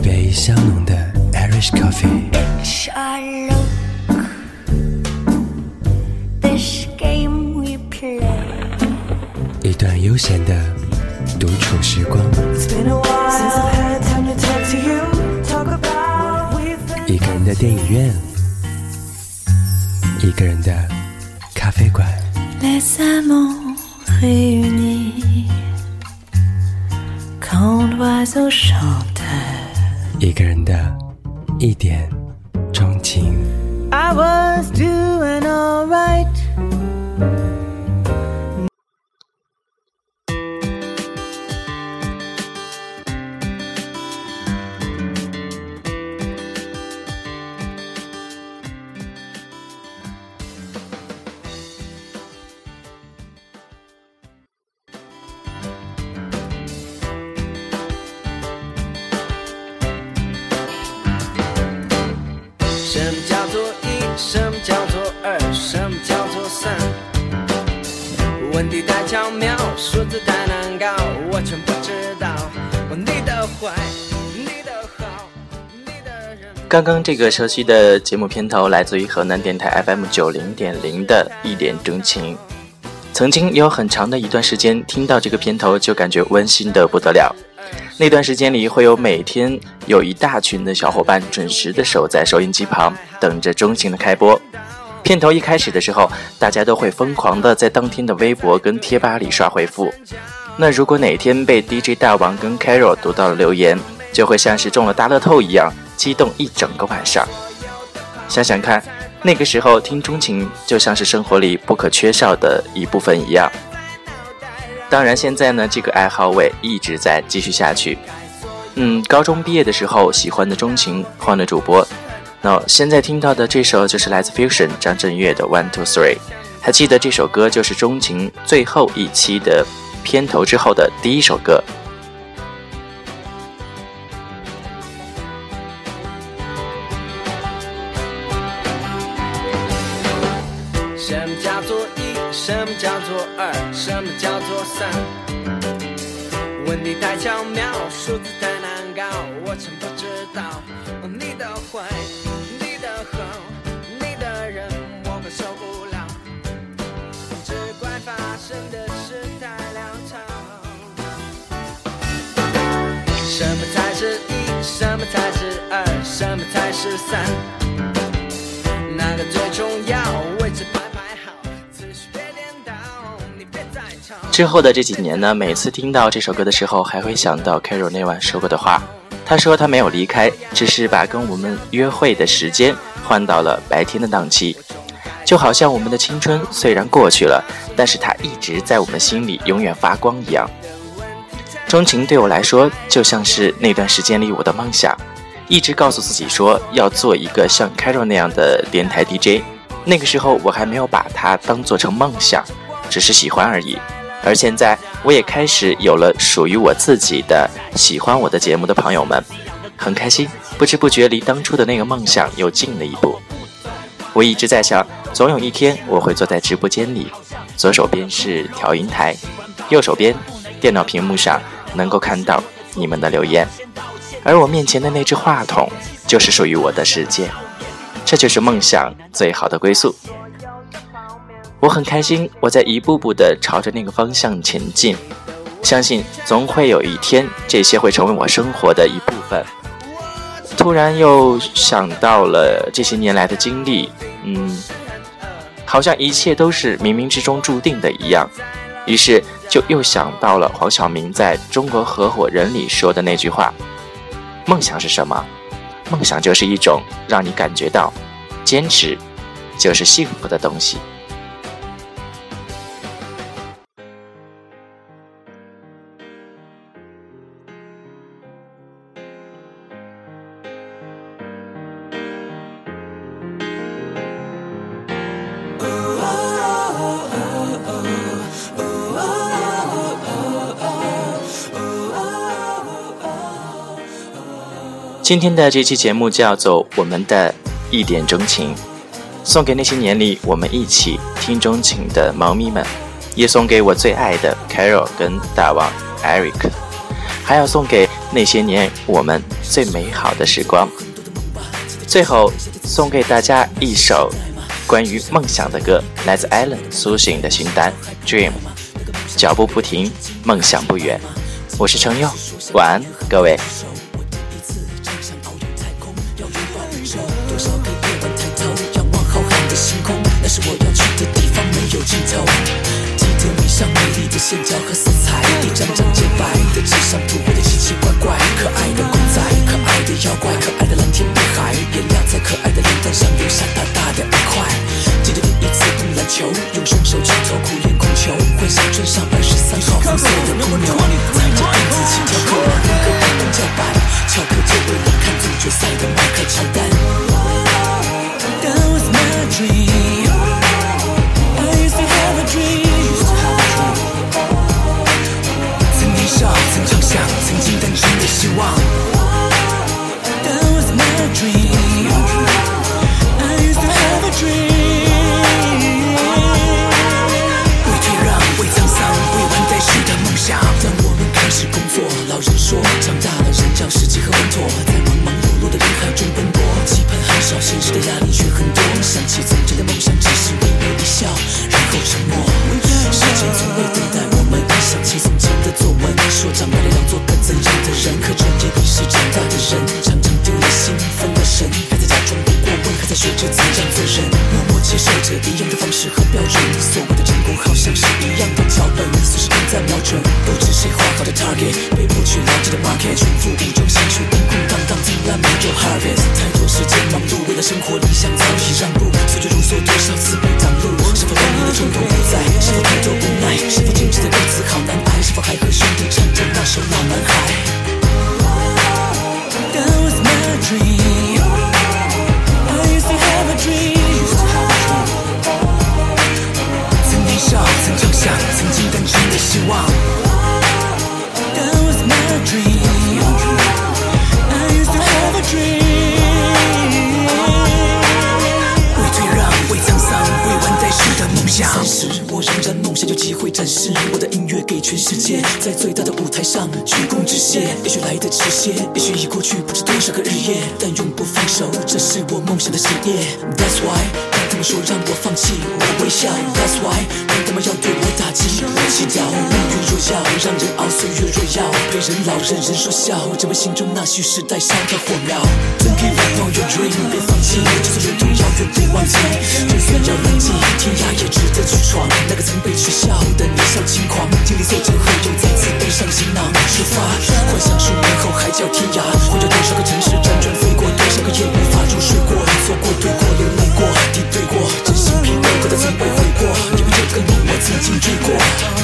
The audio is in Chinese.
一杯香浓的 Irish coffee。一段悠闲的独处时光。一个人的电影院，一个人的咖啡馆。一个人的一点钟情。刚刚这个熟悉的节目片头来自于河南电台 FM 九零点零的一点钟情。曾经有很长的一段时间，听到这个片头就感觉温馨的不得了。那段时间里，会有每天有一大群的小伙伴准时的守在收音机旁，等着钟情的开播。片头一开始的时候，大家都会疯狂的在当天的微博跟贴吧里刷回复。那如果哪天被 DJ 大王跟 Carol 读到了留言，就会像是中了大乐透一样。激动一整个晚上，想想看，那个时候听钟情就像是生活里不可缺少的一部分一样。当然，现在呢，这个爱好我也一直在继续下去。嗯，高中毕业的时候喜欢的钟情换了主播，那现在听到的这首就是来自 Fusion 张震岳的 One Two Three。还记得这首歌就是钟情最后一期的片头之后的第一首歌。什么叫做一？什么叫做二？什么叫做三问题太巧妙，数字太难搞，我真不知道。你的坏，是一？什么才是二？什么才是三？哪个最重要？位置。之后的这几年呢，每次听到这首歌的时候，还会想到 Carol 那晚说过的话。他说他没有离开，只是把跟我们约会的时间换到了白天的档期。就好像我们的青春虽然过去了，但是它一直在我们心里永远发光一样。钟情对我来说，就像是那段时间里我的梦想，一直告诉自己说要做一个像 Carol 那样的电台 DJ。那个时候我还没有把它当做成梦想，只是喜欢而已。而现在，我也开始有了属于我自己的喜欢我的节目的朋友们，很开心。不知不觉离当初的那个梦想又近了一步。我一直在想，总有一天我会坐在直播间里，左手边是调音台，右手边电脑屏幕上能够看到你们的留言，而我面前的那只话筒就是属于我的世界。这就是梦想最好的归宿。我很开心，我在一步步地朝着那个方向前进，相信总会有一天，这些会成为我生活的一部分。突然又想到了这些年来的经历，嗯，好像一切都是冥冥之中注定的一样。于是就又想到了黄晓明在中国合伙人里说的那句话：“梦想是什么？梦想就是一种让你感觉到坚持就是幸福的东西。”今天的这期节目叫做《我们的一点钟情》，送给那些年里我们一起听钟情的猫咪们，也送给我最爱的 Carol 跟大王 Eric，还要送给那些年我们最美好的时光。最后送给大家一首关于梦想的歌，来自 Allen 苏醒的新单《Dream》。脚步不停，梦想不远。我是程佑，晚安，各位。多少个夜晚抬头仰望浩瀚的星空，那是我要去的地方，没有尽头。记得你像美丽的线条和色彩，一张。的压力却很多。想起从前的梦想，只是微微一笑，然后沉默。时间从未等待我们，想起从前的作文，说长大了要做个怎样的人？可转眼已是长大的人，常常丢了心，分了神，还在假装不过问，还在学着怎样做人，接受着一样的方式和标准。所谓的成功，好像是一样的脚本，随时都在瞄准，不知谁画好的 target，被迫去了解的 market，重复武装，辛苦空空荡荡，从来没有 harvest。太多时间忙碌，为了生活理想早已让三十，我仍然梦想有机会展示我的音乐给全世界，在最大的舞台上鞠躬致谢。也许来得迟些，也许已过去不知多少个日夜，但永不放手，这是我梦想的事业。That's why，该怎么说让我放弃，我微笑。That's why，他们要对我打击，我祈祷。要让人熬岁月，若要陪人老，任人说笑，只为心中那蓄实待烧的火苗。Don't give up on your dream，别放弃，就算有痛要要不忘记，就算要冷寂，天涯也值得去闯。那个曾被取笑的年少轻狂，经历挫折后又再次背上行囊出发。幻想数年后海角天涯，或者多少个城市辗转飞过，多少个夜无法入睡过，错过对过流泪过，敌对过，真心疲惫过的曾被悔过，因为这个梦我曾经追过。